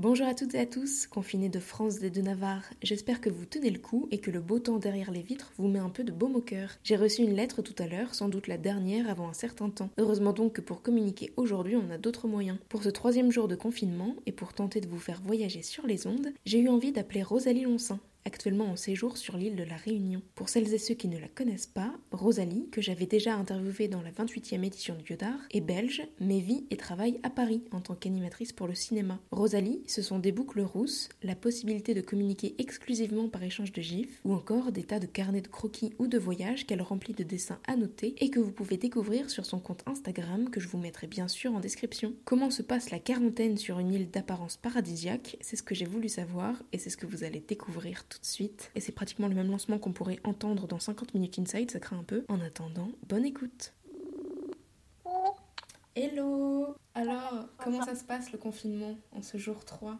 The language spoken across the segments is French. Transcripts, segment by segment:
Bonjour à toutes et à tous, confinés de France et de Navarre. J'espère que vous tenez le coup et que le beau temps derrière les vitres vous met un peu de baume au cœur. J'ai reçu une lettre tout à l'heure, sans doute la dernière avant un certain temps. Heureusement donc que pour communiquer aujourd'hui, on a d'autres moyens. Pour ce troisième jour de confinement et pour tenter de vous faire voyager sur les ondes, j'ai eu envie d'appeler Rosalie Lonsin actuellement en séjour sur l'île de la Réunion. Pour celles et ceux qui ne la connaissent pas, Rosalie, que j'avais déjà interviewée dans la 28e édition de Biodar, est belge, mais vit et travaille à Paris en tant qu'animatrice pour le cinéma. Rosalie, ce sont des boucles rousses, la possibilité de communiquer exclusivement par échange de gifs, ou encore des tas de carnets de croquis ou de voyages qu'elle remplit de dessins annotés et que vous pouvez découvrir sur son compte Instagram que je vous mettrai bien sûr en description. Comment se passe la quarantaine sur une île d'apparence paradisiaque? C'est ce que j'ai voulu savoir et c'est ce que vous allez découvrir tout de suite. Et c'est pratiquement le même lancement qu'on pourrait entendre dans 50 minutes inside, ça craint un peu. En attendant, bonne écoute. Hello Alors, comment ça se passe le confinement en ce jour 3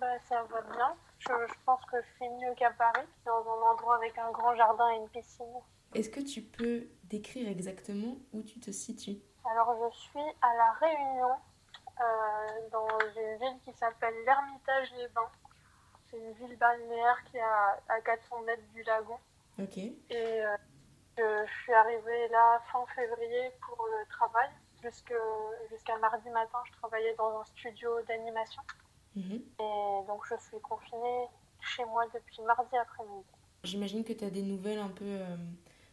bah, Ça va bien. Je, pense que je suis mieux qu'à Paris, dans un endroit avec un grand jardin et une piscine. Est-ce que tu peux décrire exactement où tu te situes? Alors, je suis à La Réunion, euh, dans une ville qui s'appelle l'Ermitage-les-Bains. C'est une ville balnéaire qui est à, 400 mètres du lagon. Ok. Et euh, je suis arrivée là fin février pour le travail. Jusqu'à mardi matin, je travaillais dans un studio d'animation. Mhm. Et donc, je suis confinée chez moi depuis mardi après-midi. J'imagine que tu as des nouvelles un peu. Euh,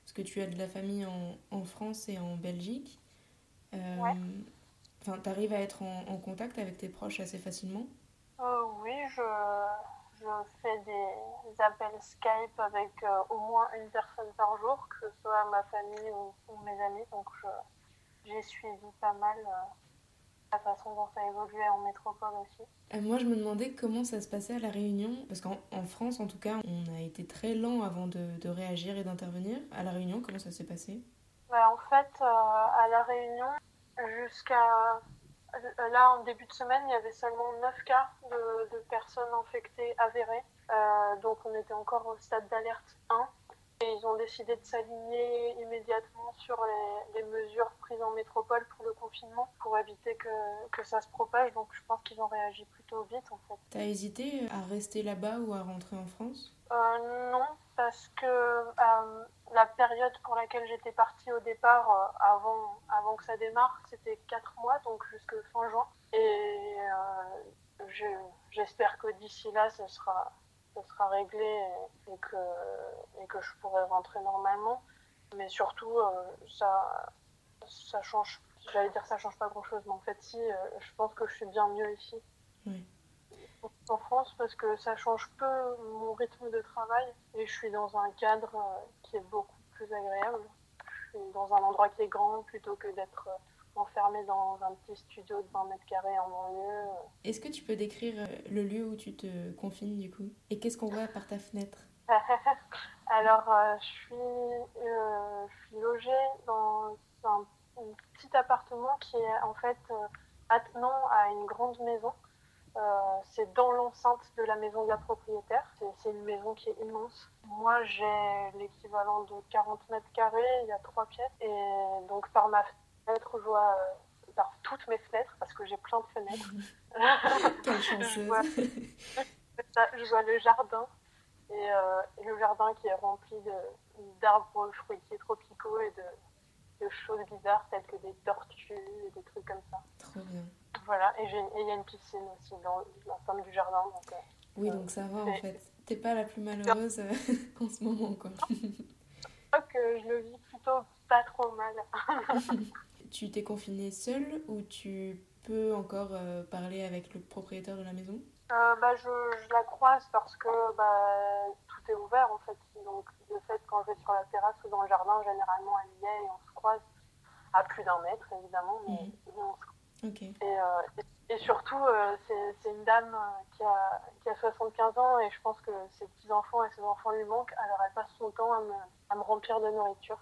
parce que tu as de la famille en, en France et en Belgique. Euh, ouais. Enfin, tu arrives à être en, en, contact avec tes proches assez facilement? Euh, Oui, je, je fais des appels Skype avec euh, au moins une personne par jour, que ce soit ma famille ou, mes amis. Donc j'ai suivi pas mal euh, la façon dont ça évoluait en métropole aussi. Euh, moi, je me demandais comment ça se passait à La Réunion, parce qu'en France, en tout cas, on a été très lent avant de, de réagir et d'intervenir. À La Réunion, comment ça s'est passé? Bah, En fait, à La Réunion, jusqu'à là, en début de semaine, il y avait seulement 9 cas de, personnes infectées avérées. Euh, donc on était encore au stade d'alerte 1. Et ils ont décidé de s'aligner immédiatement sur les, mesures prises en métropole pour le confinement, pour éviter que, que ça se propage. Donc je pense qu'ils ont réagi plutôt vite en fait. T'as hésité à rester là-bas ou à rentrer en France? Euh, Non, parce que euh, la période pour laquelle j'étais partie au départ, euh, avant, avant que ça démarre, c'était 4 mois, donc jusque fin juin. Et j'espère que d'ici là, ce sera, ce sera réglé et, que, et que je pourrai rentrer normalement. Mais surtout, ça, ça change, j'allais dire ça change pas grand chose, mais en fait, si, je pense que je suis bien mieux ici. Oui en France parce que ça change peu mon rythme de travail et je suis dans un cadre euh, qui est beaucoup plus agréable. Je suis dans un endroit qui est grand plutôt que d'être euh, enfermée dans un petit studio de 20 mètres carrés en banlieue. Est-ce que tu peux décrire euh, le lieu où tu te confines du coup? Et qu'est-ce qu'on voit par ta fenêtre? Alors, je, suis, je suis logée dans un, petit appartement qui est en fait attenant à une grande maison euh, c'est dans l'enceinte de la maison de la propriétaire. C'est une maison qui est immense. Moi, j'ai l'équivalent de 40 mètres carrés, il y a trois pièces. Et donc, par ma je vois, euh, par toutes mes fenêtres, parce que j'ai plein de fenêtres. je, vois, je vois le jardin. Et, euh, et, le jardin qui est rempli d'arbres fruitiers tropicaux et de, de choses bizarres telles que des tortues et des trucs comme ça. Trop bien. Voilà, et il y a une piscine aussi dans forme du jardin. Donc, euh, oui, donc ça va en fait. T'es pas la plus malheureuse euh, en ce moment, quoi. Je crois que je le vis plutôt pas trop mal. tu t'es confinée seule ou tu peux encore euh, parler avec le propriétaire de la maison? Bah, je, je, la croise parce que bah, tout est ouvert en fait. Donc le fait quand je vais sur la terrasse ou dans le jardin, généralement elle y est et on se croise à plus d'un mètre évidemment, mais mhm. on se euh, et, et, surtout, euh, c'est une dame euh, qui a, qui a 75 ans et je pense que ses petits-enfants et ses enfants lui manquent. Alors elle passe son temps à me, à me remplir de nourriture.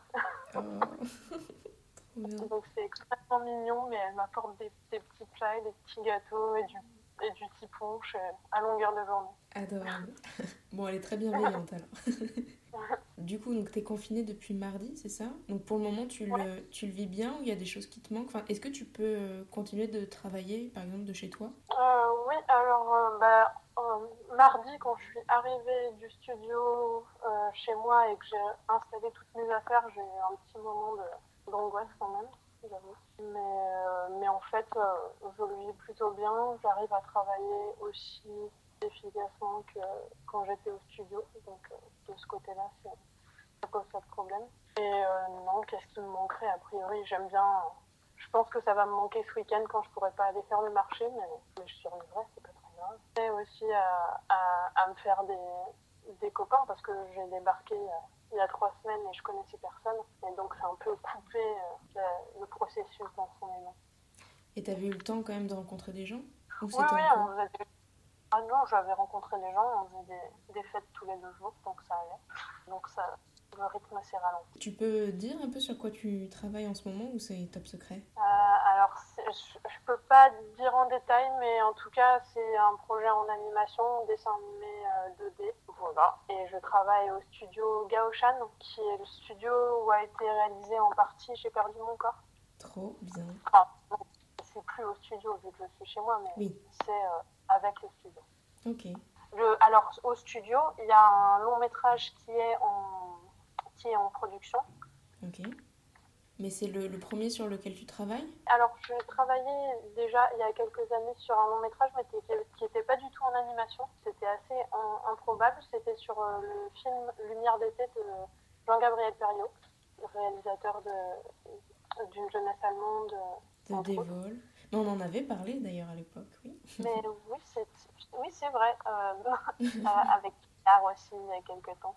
Oh. Donc c'est extrêmement mignon, mais elle m'apporte des, des, petits plats, des petits gâteaux et du, et du petit punch à longueur de journée. Adorable. Bon, elle est très bienveillante alors. Du coup, donc tu es confinée depuis mardi, c'est ça? Donc pour le moment, tu, le, tu le vis bien ou il y a des choses qui te manquent? Enfin, Est-ce que tu peux euh, continuer de travailler, par exemple, de chez toi? Euh, Oui, alors bah, mardi, quand je suis arrivée du studio chez moi et que j'ai installé toutes mes affaires, j'ai eu un petit moment d'angoisse quand même, j'avoue. Mais, mais en fait, je le vis plutôt bien. J'arrive à travailler aussi efficacement que quand j'étais au studio. Donc de ce côté-là, ça pose pas de problème. Et non, qu'est-ce qui me manquerait? A priori, j'aime bien je pense que ça va me manquer ce week-end quand je pourrai pas aller faire le marché, mais, je survivrai, c'est pas très grave. Et aussi à, à, me faire des, des, copains parce que j'ai débarqué il y a trois semaines et je connaissais personne. Et donc c'est un peu coupé euh, le processus dans son élan. Et tu avais eu le temps quand même de rencontrer des gens? Oui, oui, on avait... Ah non, j'avais rencontré des gens, on faisait des, des fêtes tous les deux jours, donc ça allait. Donc ça, le rythme assez ralenti. Tu peux dire un peu sur quoi tu travailles en ce moment ou c'est top secret? Euh, Alors, je, ne peux pas dire en détail, mais en tout cas, c'est un projet en animation, dessin animé 2D. Voilà. Et je travaille au studio Gaoshan, qui est le studio où a été réalisé en partie J'ai perdu mon corps. Trop bien. Enfin, c'est plus au studio vu que je suis chez moi, mais c'est euh, avec le studio. Ok. alors, au studio, il y a un long métrage qui est en en production. Ok. Mais c'est le, le, premier sur lequel tu travailles? Alors, je travaillais déjà il y a quelques années sur un long métrage, mais qui n'était pas du tout en animation. C'était assez improbable. C'était sur euh, le film Lumière d'été de Jean-Gabriel Perriot, réalisateur d'une jeunesse allemande. De Dévol. Mais on en avait parlé d'ailleurs à l'époque, oui. Mais oui, c'est oui, vrai. Euh, avec Pierre aussi il y a quelques temps.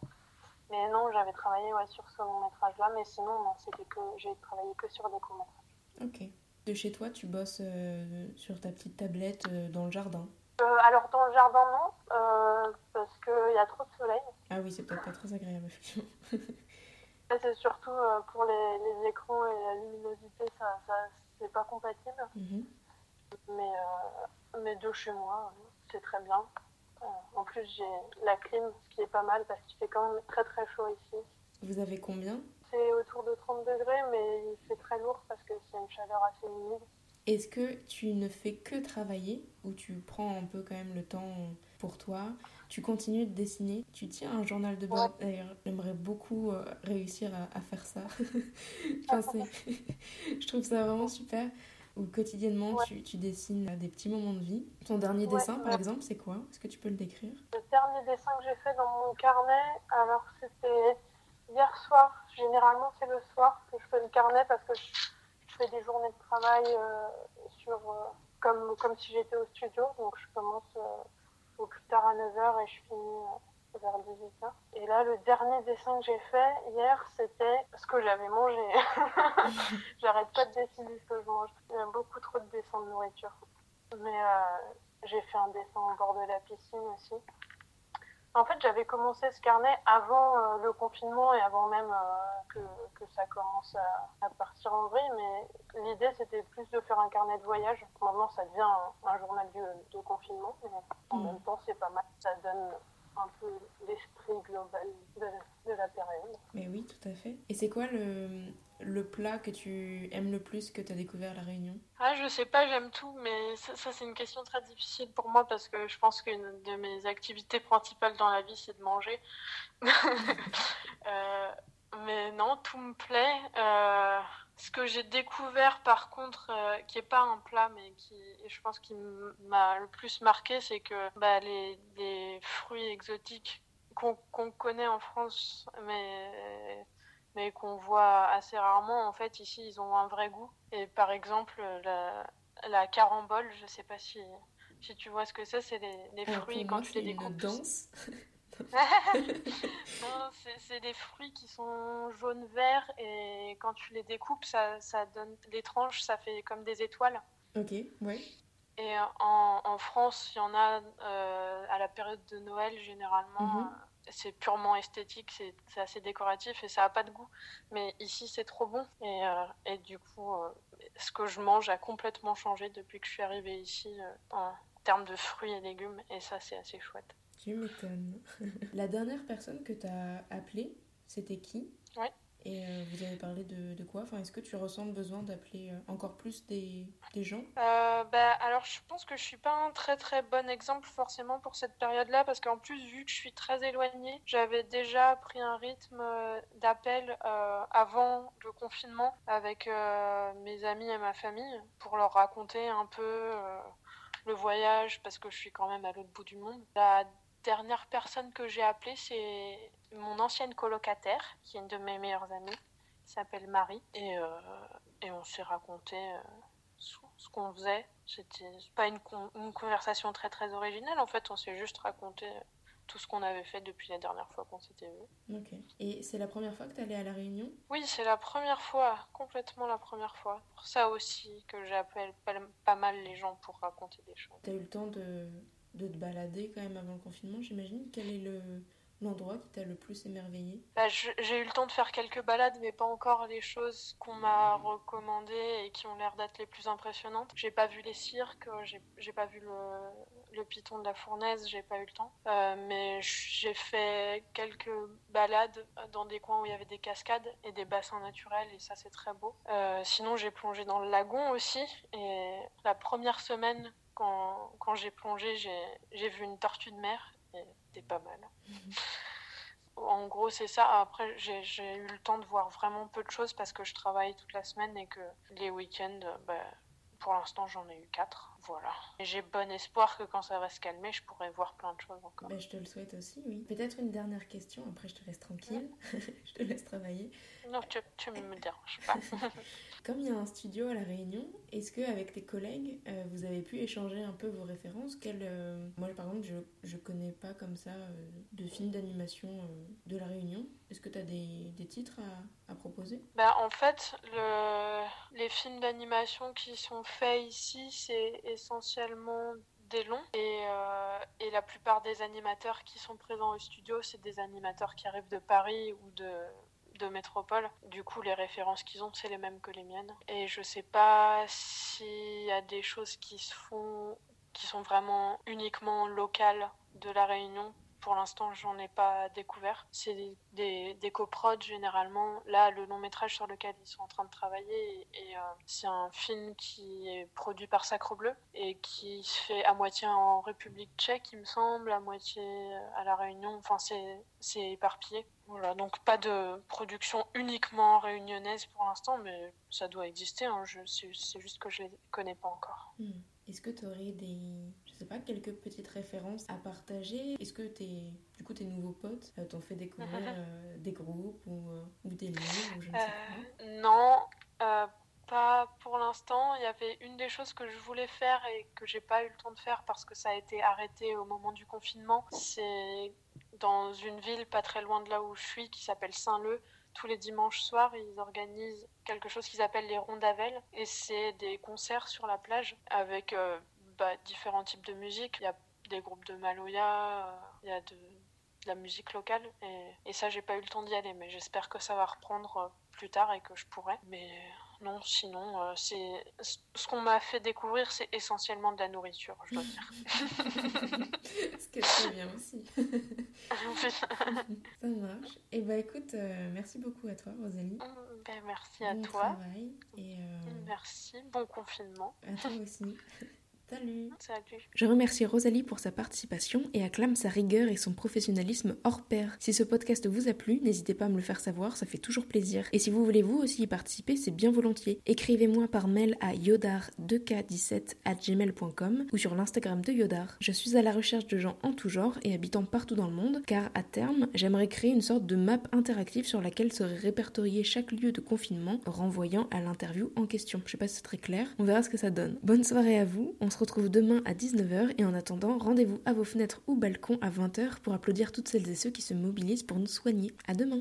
Mais non, j'avais travaillé ouais, sur ce long métrage-là, mais sinon, non, c'était que j'ai travaillé que sur des courts Ok. De chez toi, tu bosses euh, sur ta petite tablette euh, dans le jardin? Euh, Alors, dans le jardin, non, parce qu'il y a trop de soleil. Ah oui, c'est peut-être pas très agréable, effectivement. c'est surtout pour les, les, écrans et la luminosité, ça, ça c'est pas compatible. Mhm. mais, mais de chez moi, c'est très bien. En plus, j'ai la clim, ce qui est pas mal parce qu'il fait quand même très très chaud ici. Vous avez combien? C'est autour de 30 degrés, mais il fait très lourd parce que c'est une chaleur assez humide. Est-ce que tu ne fais que travailler ou tu prends un peu quand même le temps pour toi? Tu continues de dessiner? Tu tiens un journal de bord? D'ailleurs, j'aimerais beaucoup euh, réussir à, faire ça. je trouve ça vraiment super où quotidiennement tu, tu, dessines des petits moments de vie. Ton dernier dessin, par exemple, c'est quoi? Est-ce que tu peux le décrire? Le dernier dessin que j'ai fait dans mon carnet, alors c'était hier soir. Généralement, c'est le soir que je fais le carnet parce que je, fais des journées de travail euh, sur, euh, comme, comme si j'étais au studio. Donc, je commence euh, au plus tard à 9h et je finis vers 18h. Et là, le dernier dessin que j'ai fait hier, c'était ce que j'avais mangé. J'arrête pas de dessiner ce que je mange. Il y a beaucoup trop de dessins de nourriture. Mais euh, j'ai fait un dessin au bord de la piscine aussi. En fait, j'avais commencé ce carnet avant euh, le confinement et avant même euh, que, que, ça commence à, partir en vrille, mais l'idée c'était plus de faire un carnet de voyage. Maintenant, ça devient un, journal de, confinement, mais en mmh. même temps, c'est pas mal. Ça donne un peu l'esprit global de, la période. Mais oui, tout à fait. Et c'est quoi le, le plat que tu aimes le plus que tu as découvert à La Réunion? Ah, Je sais pas, j'aime tout, mais ça, c'est une question très difficile pour moi parce que je pense qu'une de mes activités principales dans la vie, c'est de manger. euh, mais non, tout me plaît. Euh, ce que j'ai découvert par contre, euh, qui est pas un plat, mais qui, je pense, qui m'a le plus marqué, c'est que bah, les, les, fruits exotiques qu'on connaît en France, mais, mais qu'on voit assez rarement, en fait, ici, ils ont un vrai goût. Et par exemple, la, la carambole, je sais pas si, si tu vois ce que c'est, c'est les, les fruits quand tu les découpes. c'est des fruits qui sont jaune-vert et quand tu les découpes, ça, ça, donne les tranches, ça fait comme des étoiles. Ok, ouais. Et en, en France, il y en a euh, à la période de Noël généralement. Mhm. C'est purement esthétique, c'est assez décoratif et ça n'a pas de goût. Mais ici, c'est trop bon. Et, euh, et du coup, euh, ce que je mange a complètement changé depuis que je suis arrivée ici en termes de fruits et légumes. Et ça, c'est assez chouette. Tu m'étonnes. la dernière personne que tu as appelée, c'était qui? Oui, Et euh, vous avez parlé de, de quoi? Enfin, Est-ce que tu ressens le besoin d'appeler euh, encore plus des, des gens? Euh, bah, Alors, je pense que je suis pas un très très bon exemple forcément pour cette période-là, parce qu'en plus, vu que je suis très éloignée, j'avais déjà pris un rythme d'appel avant le confinement avec mes amis et ma famille pour leur raconter un peu le voyage, parce que je suis quand même à l'autre bout du monde. La dernière personne que j'ai appelée, c'est mon ancienne colocataire, qui est une de mes meilleures amies, qui s'appelle Marie. Et, euh, et on s'est raconté euh, ce qu'on faisait. C'était pas une, une, conversation très très originale, en fait, on s'est juste raconté tout ce qu'on avait fait depuis la dernière fois qu'on s'était vu. Ok. Et c'est la première fois que tu allais à La Réunion? Oui, c'est la première fois, complètement la première fois. Pour ça aussi que j'appelle pas mal les gens pour raconter des choses. Tu as eu le temps de, de te balader quand même avant le confinement, j'imagine. Quel est le, l'endroit qui t'a le plus émerveillé? Bah, J'ai eu le temps de faire quelques balades, mais pas encore les choses qu'on m'a recommandées et qui ont l'air d'être les plus impressionnantes. J'ai pas vu les cirques, j'ai pas vu le, le, piton de la fournaise, j'ai pas eu le temps. Euh, mais j'ai fait quelques balades dans des coins où il y avait des cascades et des bassins naturels, et ça c'est très beau. Euh, sinon, j'ai plongé dans le lagon aussi, et la première semaine quand, quand j'ai plongé, j'ai vu une tortue de mer c'était pas mal. en gros, c'est ça. Après, j'ai eu le temps de voir vraiment peu de choses parce que je travaille toute la semaine et que les week-ends, bah, pour l'instant, j'en ai eu quatre. Voilà. J'ai bon espoir que quand ça va se calmer, je pourrai voir plein de choses encore. Ben, je te le souhaite aussi, oui. Peut-être une dernière question, après je te laisse tranquille. je te laisse travailler. Non, tu, tu me déranges pas. Comme il y a un studio à La Réunion, est-ce qu'avec tes collègues, euh, vous avez pu échanger un peu vos références? Euh, Moi, par exemple, je ne connais pas comme ça euh, de films d'animation de La Réunion. Est-ce que tu as des, des titres à, à proposer? Bah, En fait, le... les films d'animation qui sont faits ici, c'est essentiellement des longs et, euh, et, la plupart des animateurs qui sont présents au studio, c'est des animateurs qui arrivent de Paris ou de, de métropole. Du coup, les références qu'ils ont, c'est les mêmes que les miennes. Et je sais pas s'il y a des choses qui se font, qui sont vraiment uniquement locales de la Réunion pour l'instant, j'en ai pas découvert. C'est des, des, coprods généralement. Là, le long métrage sur lequel ils sont en train de travailler, et, euh, c'est un film qui est produit par Sacre Bleu et qui se fait à moitié en République tchèque, il me semble, à moitié à La Réunion. Enfin, c'est, éparpillé. Voilà, donc pas de production uniquement réunionnaise pour l'instant, mais ça doit exister. Hein. C'est, juste que je les connais pas encore. Hmm. Est-ce que tu aurais des, je sais pas, quelques petites références à partager Est-ce que tes, du coup, tes nouveaux potes euh, t'ont fait découvrir euh, des groupes ou, euh, ou, des livres ou je ne sais pas Non, pas pour l'instant. Il y avait une des choses que je voulais faire et que j'ai pas eu le temps de faire parce que ça a été arrêté au moment du confinement. C'est dans une ville pas très loin de là où je suis qui s'appelle Saint-Leu tous les dimanches soirs, ils organisent quelque chose qu'ils appellent les rondavelles. Et c'est des concerts sur la plage avec euh, bah, différents types de musique. Il y a des groupes de Maloya, euh, il y a de, de, la musique locale. Et, et ça, j'ai pas eu le temps d'y aller, mais j'espère que ça va reprendre euh, plus tard et que je pourrai. Mais non, sinon, euh, c'est ce qu'on m'a fait découvrir, c'est essentiellement de la nourriture, je dois dire. ce que c'est bien aussi. Ça marche. Et eh bah ben, écoute, euh, merci beaucoup à toi, Rosalie. Mm, ben, merci à bon toi. Travail et euh... Merci. Bon confinement. À toi aussi. Salut. Salut. Je remercie Rosalie pour sa participation et acclame sa rigueur et son professionnalisme hors pair. Si ce podcast vous a plu, n'hésitez pas à me le faire savoir, ça fait toujours plaisir. Et si vous voulez vous aussi y participer, c'est bien volontiers. Écrivez-moi par mail à yodar2k17 ou sur l'Instagram de Yodar. Je suis à la recherche de gens en tout genre et habitant partout dans le monde, car à terme, j'aimerais créer une sorte de map interactive sur laquelle serait répertorié chaque lieu de confinement, renvoyant à l'interview en question. Je sais pas si c'est très clair, on verra ce que ça donne. Bonne soirée à vous, on se retrouve demain à 19h et en attendant, rendez-vous à vos fenêtres ou balcons à 20h pour applaudir toutes celles et ceux qui se mobilisent pour nous soigner. À demain